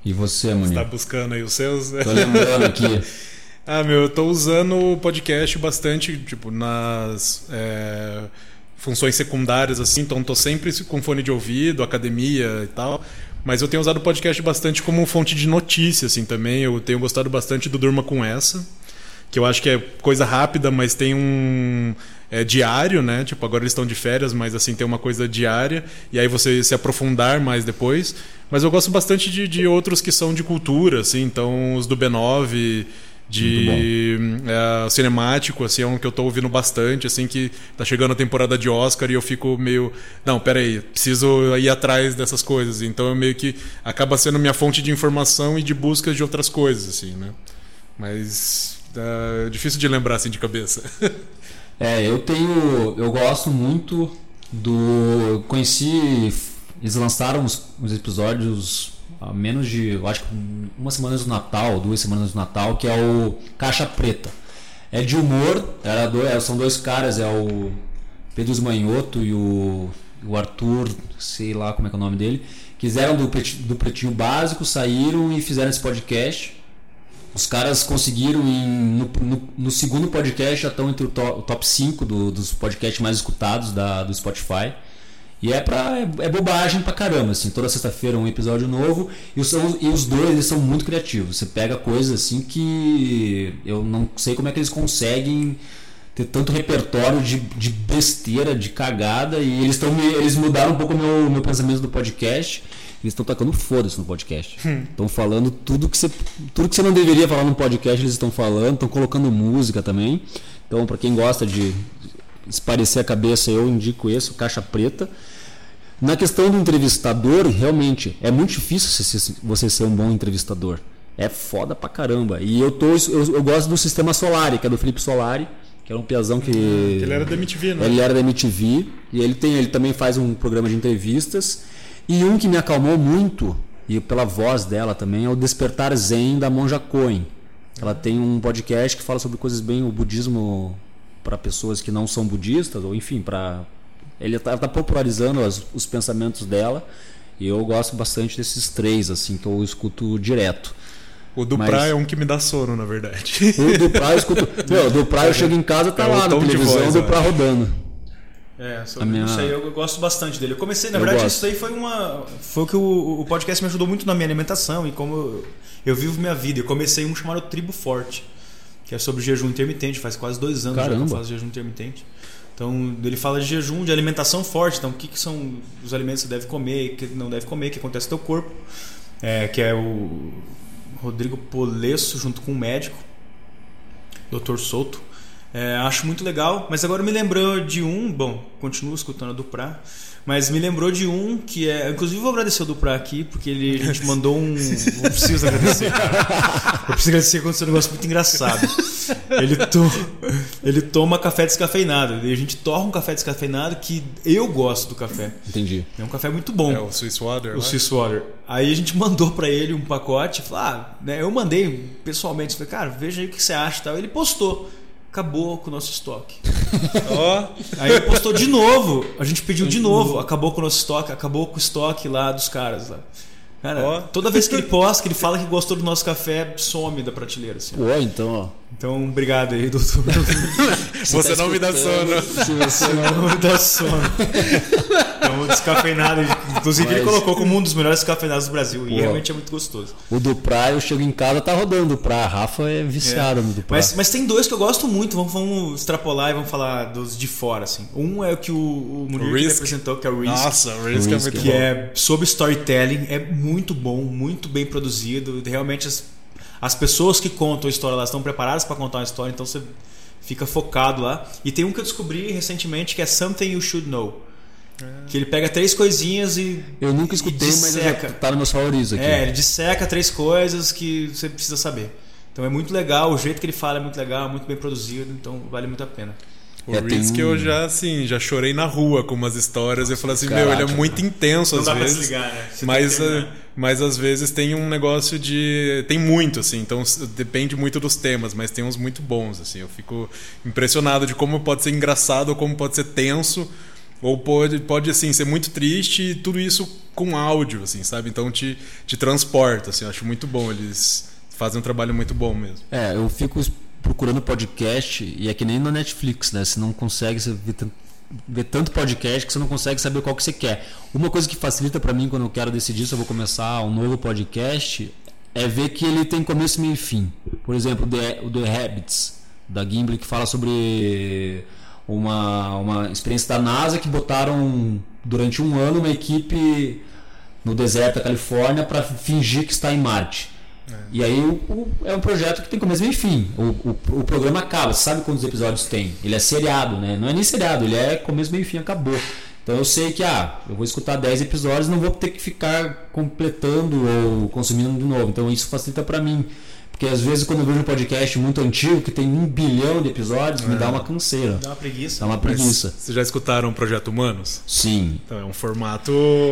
E você, Munir? Tá buscando aí os seus? Tô lembrando aqui. Ah, meu, eu tô usando o podcast bastante, tipo, nas é, funções secundárias, assim, então tô sempre com fone de ouvido, academia e tal. Mas eu tenho usado o podcast bastante como fonte de notícia, assim, também. Eu tenho gostado bastante do Durma Com Essa, que eu acho que é coisa rápida, mas tem um é, diário, né? Tipo, agora eles estão de férias, mas assim, tem uma coisa diária, e aí você se aprofundar mais depois. Mas eu gosto bastante de, de outros que são de cultura, assim, então os do B9 de é, cinemático, assim, é um que eu tô ouvindo bastante, assim, que tá chegando a temporada de Oscar e eu fico meio, não, peraí, preciso ir atrás dessas coisas. Então eu meio que acaba sendo minha fonte de informação e de busca de outras coisas, assim, né? Mas É difícil de lembrar assim de cabeça. É, eu tenho. Eu gosto muito do. Conheci. Eles lançaram os, os episódios menos de. Eu acho que uma semana do Natal, duas semanas do Natal, que é o Caixa Preta. É de humor, era dois, são dois caras, é o Pedro Esmanhoto e o, o Arthur, sei lá como é que é o nome dele. Quiseram do, do Pretinho Básico, saíram e fizeram esse podcast. Os caras conseguiram, em, no, no, no, segundo podcast, já estão entre o top, o top 5 do, dos podcasts mais escutados da, do Spotify. E é, pra, é, é bobagem pra caramba, assim. Toda sexta-feira um episódio novo. E os, e os dois eles são muito criativos. Você pega coisas assim que eu não sei como é que eles conseguem ter tanto repertório de, de besteira, de cagada. E eles, tão, eles mudaram um pouco o meu, meu pensamento do podcast. Eles estão tacando foda-se no podcast. Estão hum. falando tudo que, você, tudo que você não deveria falar no podcast, eles estão falando, estão colocando música também. Então, para quem gosta de esparecer a cabeça, eu indico esse, o Caixa Preta. Na questão do entrevistador, realmente, é muito difícil você ser um bom entrevistador. É foda pra caramba. E eu, tô, eu, eu gosto do Sistema Solari, que é do Felipe Solari, que era um piazão que. ele era da MTV, né? Ele era da MTV. E ele, tem, ele também faz um programa de entrevistas. E um que me acalmou muito, e pela voz dela também, é o Despertar Zen da Monja Coen. Ela tem um podcast que fala sobre coisas bem o budismo para pessoas que não são budistas, ou enfim, para. Ele está tá popularizando as, os pensamentos dela. E eu gosto bastante desses três, assim, que eu escuto direto. O do Mas... Praia é um que me dá sono, na verdade. O do Praia eu escuto. Meu, do Praia eu chego em casa, tá é lá na televisão, voz, do Praia rodando. É, sobre minha... isso aí eu, eu, gosto bastante dele. Eu comecei, na eu verdade, gosto. isso aí foi uma. Foi o que o, o, podcast me ajudou muito na minha alimentação e como eu, eu, vivo minha vida. Eu comecei um chamado Tribo Forte, que é sobre jejum intermitente, faz quase dois anos Caramba. já que eu faço jejum intermitente. Então, ele fala de jejum, de alimentação forte. Então, o que, que são os alimentos que você deve comer, o que não deve comer, o que acontece no teu corpo. É, que é o Rodrigo Polesso, junto com o médico, Dr. Souto. É, acho muito legal, mas agora me lembrou de um, bom, continuo escutando a Duprá, mas me lembrou de um que é. Inclusive, vou agradecer o Duprá aqui, porque ele, a gente mandou um. Eu preciso agradecer, cara. Eu preciso agradecer quando aconteceu um negócio muito engraçado. Ele, to, ele toma café descafeinado. E a gente torna um café descafeinado que eu gosto do café. Entendi. É um café muito bom. É o Swiss Water. O né? Swiss Water. Aí a gente mandou para ele um pacote. Falou, ah, né, eu mandei pessoalmente. Falei, cara, veja aí o que você acha e tal. Ele postou acabou com o nosso estoque. oh. Aí ele postou de novo, a gente pediu de novo, acabou com o nosso estoque, acabou com o estoque lá dos caras lá. Cara, oh. toda vez que ele posta, que ele fala que gostou do nosso café, some da prateleira. Assim. Ué, então, ó. Então, obrigado aí, doutor. você tá não me dá sono. Se você não me dá sono. Então, descafeinado. Inclusive, Mas... ele colocou como um dos melhores descafeinados do Brasil. Pô. E realmente é muito gostoso. O do Pra, eu chego em casa, tá rodando o Pra. A Rafa é viciado é. no do Pra. Mas, mas tem dois que eu gosto muito. Vamos, vamos extrapolar e vamos falar dos de fora, assim. Um é o que o, o Munir apresentou, que é o Risk. Nossa, o Risk, é muito que bom. Que é sobre storytelling. É muito bom, muito bem produzido. Realmente as, as pessoas que contam a história, elas estão preparadas para contar uma história, então você fica focado lá. E tem um que eu descobri recentemente que é Something You Should Know. É. Que ele pega três coisinhas e. Eu nunca escutei, mas já tá nos meus favoritos aqui. É, ele disseca três coisas que você precisa saber. Então é muito legal, o jeito que ele fala é muito legal, muito bem produzido, então vale muito a pena. O é, Reeds que eu já, assim, já chorei na rua com umas histórias. Eu falei assim, Caraca, meu, ele é muito intenso às vezes. Desligar, né? mas, uh, mas às vezes tem um negócio de. Tem muito, assim, então depende muito dos temas, mas tem uns muito bons, assim. Eu fico impressionado de como pode ser engraçado ou como pode ser tenso. Ou pode, pode assim, ser muito triste e tudo isso com áudio, assim, sabe? Então te, te transporta, assim. Eu acho muito bom. Eles fazem um trabalho muito bom mesmo. É, eu fico procurando podcast e é que nem na Netflix, né? Você não consegue ver tanto, podcast que você não consegue saber qual que você quer. Uma coisa que facilita para mim quando eu quero decidir se eu vou começar um novo podcast é ver que ele tem começo, meio e fim. Por exemplo, o The Habits da Gimli que fala sobre uma, uma experiência da NASA que botaram durante um ano uma equipe no deserto da Califórnia para fingir que está em Marte. E aí o, o, é um projeto que tem começo e fim. O, o, o, programa acaba, você sabe quantos episódios tem? Ele é seriado, né? Não é nem seriado, ele é começo, meio e fim, acabou. Então eu sei que ah, eu vou escutar 10 episódios não vou ter que ficar completando ou consumindo de novo. Então isso facilita para mim. Porque às vezes quando eu vejo um podcast muito antigo, que tem um bilhão de episódios, me dá uma canseira. Dá uma preguiça. Dá uma preguiça. Vocês já escutaram o Projeto Humanos? Sim. Então é um formato.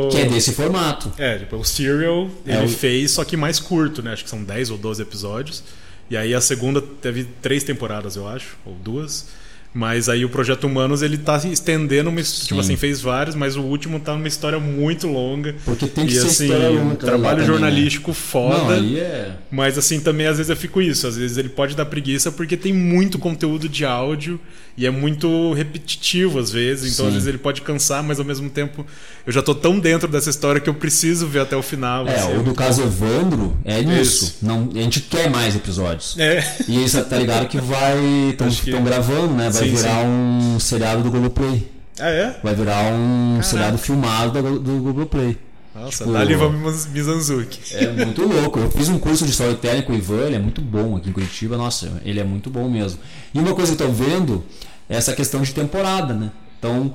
Que é desse formato. É, tipo, o Serial É, ele o- fez, só que mais curto, né? Acho que são 10 ou 12 episódios. E aí a segunda teve três temporadas, eu acho, ou duas. Mas aí o Projeto Humanos ele tá se estendendo, uma, tipo Sim. assim, fez vários, mas o último tá numa história muito longa. Porque tem que e ser assim, história um trabalho também, jornalístico Não, foda. aí é. Mas assim, também às vezes eu fico isso. Às vezes ele pode dar preguiça porque tem muito conteúdo de áudio e é muito repetitivo às vezes. Então Sim. às vezes ele pode cansar, mas ao mesmo tempo eu já tô tão dentro dessa história que eu preciso ver até o final. É, assim. o do caso Evandro é nisso. Esse. Não, a gente quer mais episódios. É. E você tá ligado que vai. Estão que- gravando, né? Vai Sim, virar um seriado do Globoplay. Ah, é? Vai virar um seriado filmado da- do Globoplay. Nossa, Tipo- Dali vamos Mizanzuki. É muito louco. Eu fiz um curso de storytelling com o Ivan, ele é muito bom aqui em Curitiba. Nossa, ele é muito bom mesmo. E uma coisa que eu tô vendo é essa questão de temporada, né? Então,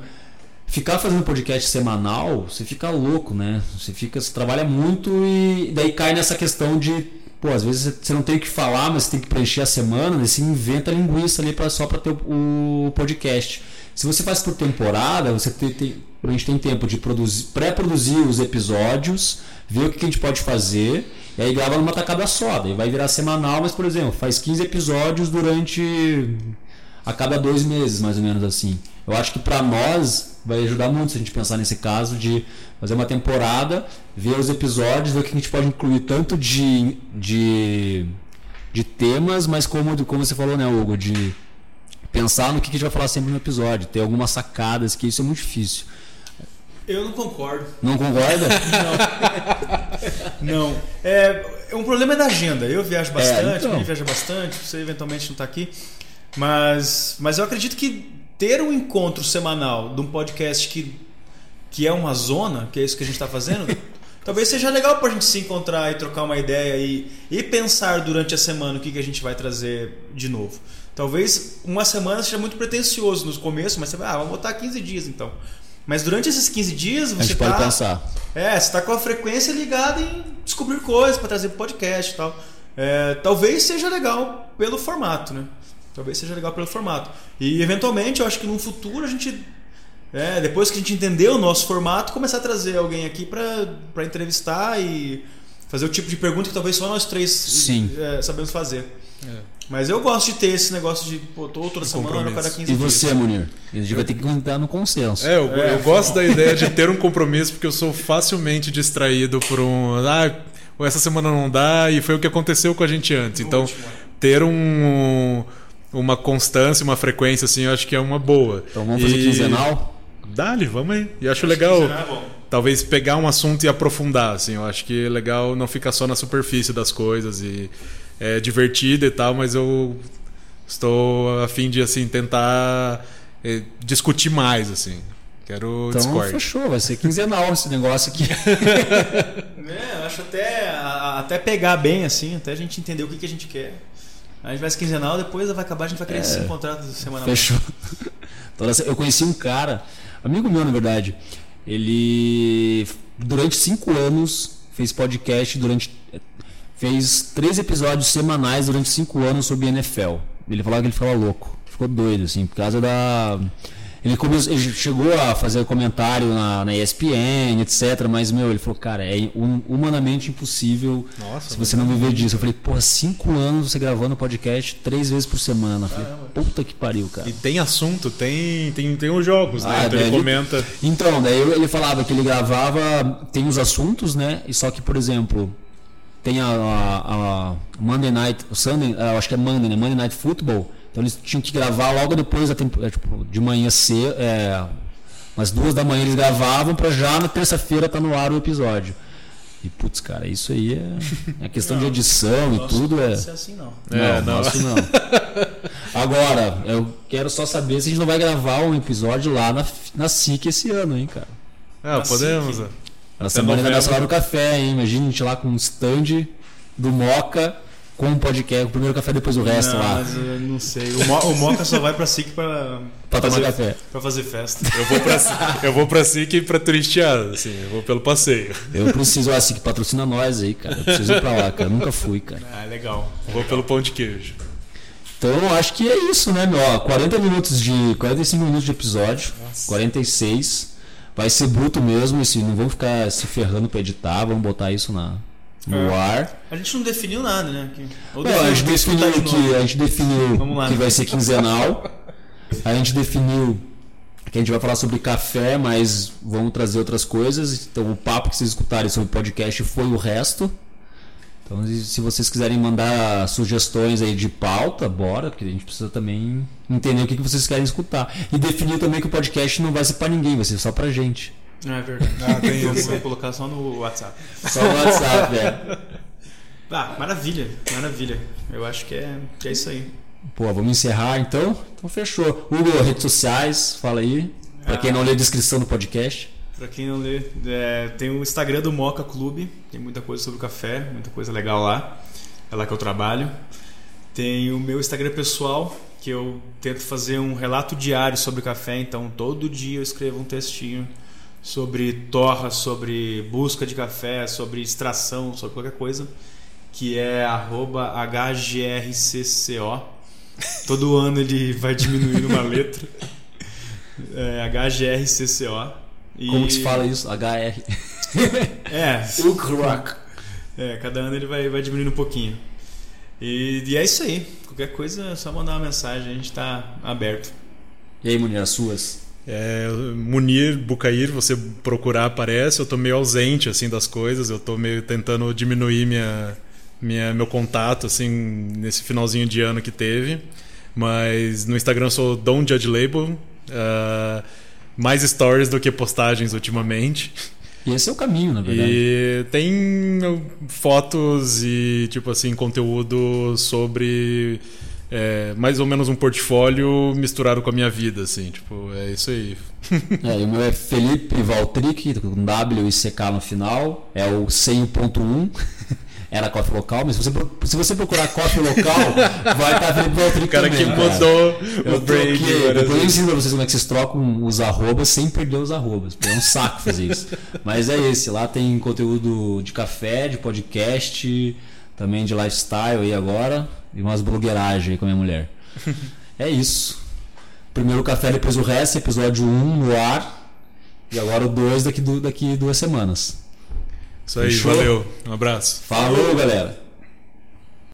ficar fazendo podcast semanal, você fica louco, né? Você fica, você trabalha muito e daí cai nessa questão de, pô, às vezes você não tem o que falar, mas você tem que preencher a semana, né? você inventa linguiça ali pra, só para ter o, o podcast. Se você faz por temporada, você tem, tem- a gente tem tempo de produzir, pré-produzir os episódios, ver o que a gente pode fazer, e aí grava numa tacada só. Daí vai virar semanal, mas, por exemplo, faz 15 episódios durante a cada dois meses, mais ou menos assim. Eu acho que para nós vai ajudar muito se a gente pensar nesse caso de fazer uma temporada, ver os episódios, ver o que a gente pode incluir tanto de, de, de temas, mas como, como você falou, né, Hugo, de pensar no que a gente vai falar sempre no episódio, ter algumas sacadas, que isso é muito difícil. Eu não concordo. Não concorda? Não. É, um problema é da agenda. Eu viajo bastante, então. o Vini viaja bastante, você eventualmente não está aqui. Mas, mas eu acredito que ter um encontro semanal de um podcast que, que é uma zona, que é isso que a gente está fazendo, talvez seja legal para a gente se encontrar e trocar uma ideia e, e pensar durante a semana o que, que a gente vai trazer de novo. Talvez uma semana seja muito pretencioso no começo, mas você vai, ah, vamos botar 15 dias então. Mas durante esses 15 dias a você gente pode tá, pensar. é, você tá com a frequência ligada em descobrir coisas para trazer podcast e tal. É, talvez seja legal pelo formato, né? Talvez seja legal pelo formato. E eventualmente, eu acho que no futuro a gente. é, depois que a gente entender o nosso formato, começar a trazer alguém aqui para entrevistar e fazer o tipo de pergunta que talvez só nós três Sim. é, sabemos fazer. Mas eu gosto de ter esse negócio de pô, tô toda semana, compromisso. cada 15 E dias. você, Munir? A gente vai ter que entrar no consenso. É, eu, É, eu gosto da ideia de ter um compromisso porque eu sou facilmente distraído por um. Ah, essa semana não dá e foi o que aconteceu com a gente antes. Então, último, é. ter um, uma constância, uma frequência, assim, eu acho que é uma boa. Então vamos fazer E- quinzenal? Dá-lhe, vamos aí. E acho legal. Quinzenal é. Talvez pegar um assunto e aprofundar, assim. Eu acho que é legal não ficar só na superfície das coisas e é divertido e tal, mas eu estou a fim de assim tentar eh, discutir mais, assim. Quero Então Discord. fechou, vai ser quinzenal esse negócio aqui. É, eu acho até, até pegar bem, assim, até a gente entender o que, que a gente quer. A gente vai ser quinzenal, depois vai acabar, a gente vai querer se encontrar semanalmente. Fechou. Essa- Eu conheci um cara, amigo meu na verdade. Ele durante cinco anos fez podcast durante fez três episódios semanais durante cinco anos sobre NFL. Ele falava que ele ficava louco, ficou doido assim por causa da ele, começou, ele chegou a fazer comentário na, na ESPN, etc. Mas, meu, ele falou, cara, é hum- humanamente impossível Nossa, se você não viver disso. Eu falei, pô, cinco anos você gravando podcast três vezes por semana. Eu falei, puta que pariu, cara. E tem assunto, tem, tem, tem os jogos, né? Ah, Então ele daí- comenta. Então, daí ele falava que ele gravava, tem os assuntos, né? E só que, por exemplo, tem a, a- a Monday Night, o Sunday, acho que é Monday, né? Monday Night Football. Então eles tinham que gravar logo depois da temporada, tipo, de manhã cedo, é, umas duas da manhã eles gravavam pra já na terça-feira tá no ar o episódio. E putz, cara, isso aí é, é questão de edição e tudo é. Não pode ser assim, não. É, não, não. nosso não. Agora, eu quero só saber se a gente não vai gravar um episódio lá na, na SIC esse ano, hein, cara. Ah, Assim podemos. que- Na semana da novembro. nossa hora do café, hein? Imagina a gente lá com um stand do Moca com o podcast, o primeiro café depois o resto não, lá. Mas eu não sei. O, Mo, o Moca só vai pra SIC pra, Pra tomar fazer, café. pra fazer festa. Eu vou pra, eu vou pra SIC pra turistear, assim, eu vou pelo passeio. Eu preciso, ó, assim, que patrocina nós aí, cara. Eu preciso ir pra lá, cara. Nunca fui, cara. Ah, legal. Eu vou pelo pão de queijo. Então, acho que é isso, né, meu? Ó, 40 minutos de. 45 minutos de episódio. 46. Vai ser bruto mesmo, assim, não vamos ficar se ferrando pra editar, vamos botar isso na, no É. ar. A gente não definiu nada, né? Que- Não, a gente definiu que a gente definiu lá. que vai ser quinzenal. A gente definiu que a gente vai falar sobre café, mas vamos trazer outras coisas. Então o papo que vocês escutarem sobre o podcast foi o resto. Então se vocês quiserem mandar sugestões aí de pauta, bora, porque a gente precisa também entender o que que vocês querem escutar. E definir também que o podcast não vai ser pra ninguém, vai ser só pra gente. Não, é verdade. Ah, tem isso. colocar só no WhatsApp. Só o WhatsApp, é. Ah, maravilha, maravilha. Eu acho que é, que é isso aí. Pô, vamos encerrar então? Então fechou. Hugo, redes sociais, fala aí. Pra quem não lê a descrição do podcast. Pra quem não lê, é, tem o Instagram do Moca Clube, tem muita coisa sobre café, muita coisa legal lá. É lá que eu trabalho. Tem o meu Instagram pessoal, que eu tento fazer um relato diário sobre café, então todo dia eu escrevo um textinho sobre torra, sobre busca de café, sobre extração, sobre qualquer coisa, que é HGRCCO. Todo ano ele vai diminuindo uma letra. É, HGRCCO. E- Como que se fala isso? HR. É, Ukrak. é, cada ano ele vai, vai diminuindo um pouquinho. E, e é isso aí. Qualquer coisa é só mandar uma mensagem, a gente tá aberto. E aí, Munir, as suas? É, Munir, Bucair, você procurar aparece. Eu tô meio ausente assim das coisas. Eu tô meio tentando diminuir minha, minha meu contato assim nesse finalzinho de ano que teve. Mas no Instagram eu sou Don't Judge Label. ah, mais stories do que postagens ultimamente. E esse é o caminho, na verdade. E tem uh, fotos e, tipo assim, conteúdo sobre é, mais ou menos um portfólio misturado com a minha vida, assim, tipo, é isso aí. É, o meu é Felipe Valtric, com W e CK no final. É o 100.1. Era coffee local, mas se você, se você procurar coffee local, vai estar Felipe Valtric O cara também, que mudou Eu o várias Depois eu ensino pra vocês como é que vocês trocam os arrobas sem perder os arrobas. É um saco fazer isso. Mas é esse. Lá tem conteúdo de café, de podcast, também de lifestyle aí agora. E umas blogueiragens aí com a minha mulher. É isso. Primeiro o café, depois o resto, episódio 1 no ar. E agora o 2 daqui, daqui duas semanas. Isso aí, Fechou? valeu. Um abraço. Falou, galera!